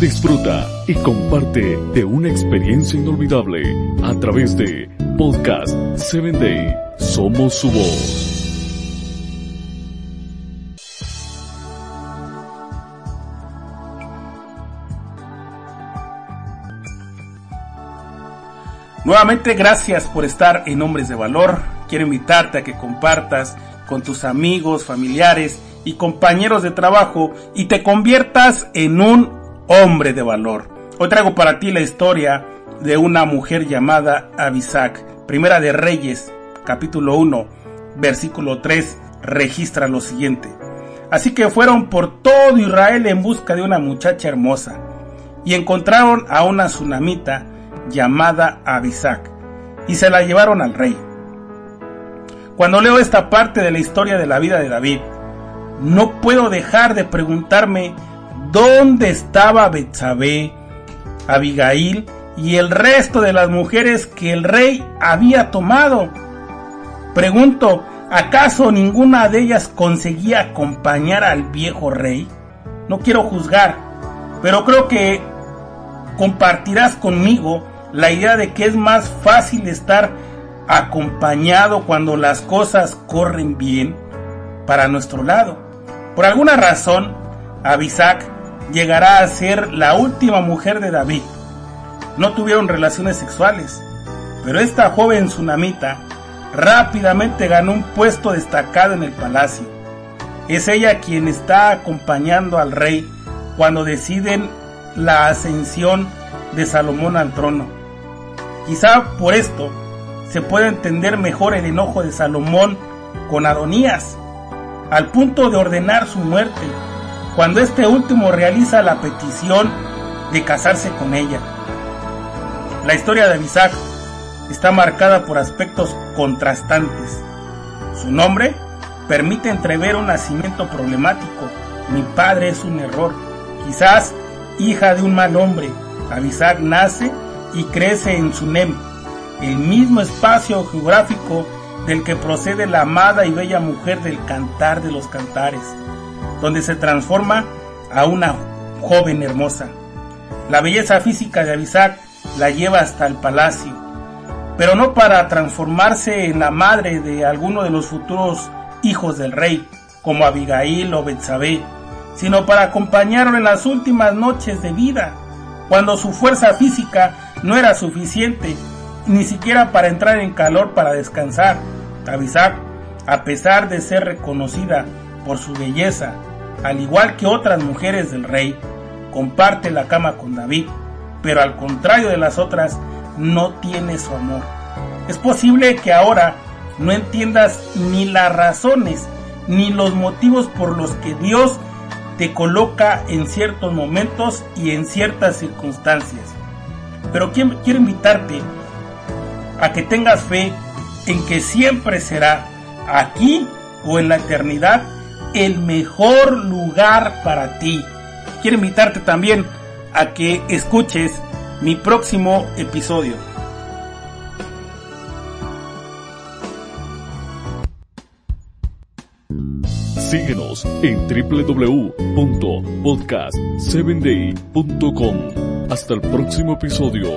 disfruta y comparte de una experiencia inolvidable a través de Podcast 7 Day. Somos su voz. Nuevamente gracias por estar en Hombres de Valor. Quiero invitarte a que compartas con tus amigos, familiares y compañeros de trabajo y te conviertas en un hombre de valor. Hoy traigo para ti la historia de una mujer llamada Abisac. Primera de Reyes, capítulo 1, versículo 3, registra lo siguiente. Así que fueron por todo Israel en busca de una muchacha hermosa y encontraron a una tsunamita llamada Abisac y se la llevaron al rey. Cuando leo esta parte de la historia de la vida de David, no puedo dejar de preguntarme dónde estaba Betsabé, Abigail y el resto de las mujeres que el rey había tomado. Pregunto, ¿acaso ninguna de ellas conseguía acompañar al viejo rey? No quiero juzgar, pero creo que compartirás conmigo la idea de que es más fácil estar acompañado cuando las cosas corren bien para nuestro lado. Por alguna razón, Abisac llegará a ser la última mujer de David. No tuvieron relaciones sexuales, pero esta joven tsunamita rápidamente ganó un puesto destacado en el palacio. Es ella quien está acompañando al rey cuando deciden la ascensión de Salomón al trono. Quizá por esto se puede entender mejor el enojo de Salomón con Adonías, al punto de ordenar su muerte, cuando este último realiza la petición de casarse con ella. La historia de Abisac está marcada por aspectos contrastantes. Su nombre permite entrever un nacimiento problemático. Mi padre es un error. Quizás hija de un mal hombre. Abisac nace y crece en Sunem, el mismo espacio geográfico del que procede la amada y bella mujer del cantar de los cantares, donde se transforma a una joven hermosa. La belleza física de Abisac la lleva hasta el palacio, pero no para transformarse en la madre de alguno de los futuros hijos del rey, como Abigail o Betsabé, sino para acompañarlo en las últimas noches de vida, cuando su fuerza física no era suficiente ni siquiera para entrar en calor para descansar. Abisac, a pesar de ser reconocida por su belleza, al igual que otras mujeres del rey, comparte la cama con David, pero al contrario de las otras, no tiene su amor. Es posible que ahora no entiendas ni las razones ni los motivos por los que Dios te coloca en ciertos momentos y en ciertas circunstancias. Pero quiero invitarte a que tengas fe en que siempre será aquí o en la eternidad el mejor lugar para ti. Quiero invitarte también a que escuches mi próximo episodio. Síguenos en www.podcast7day.com. Hasta el próximo episodio.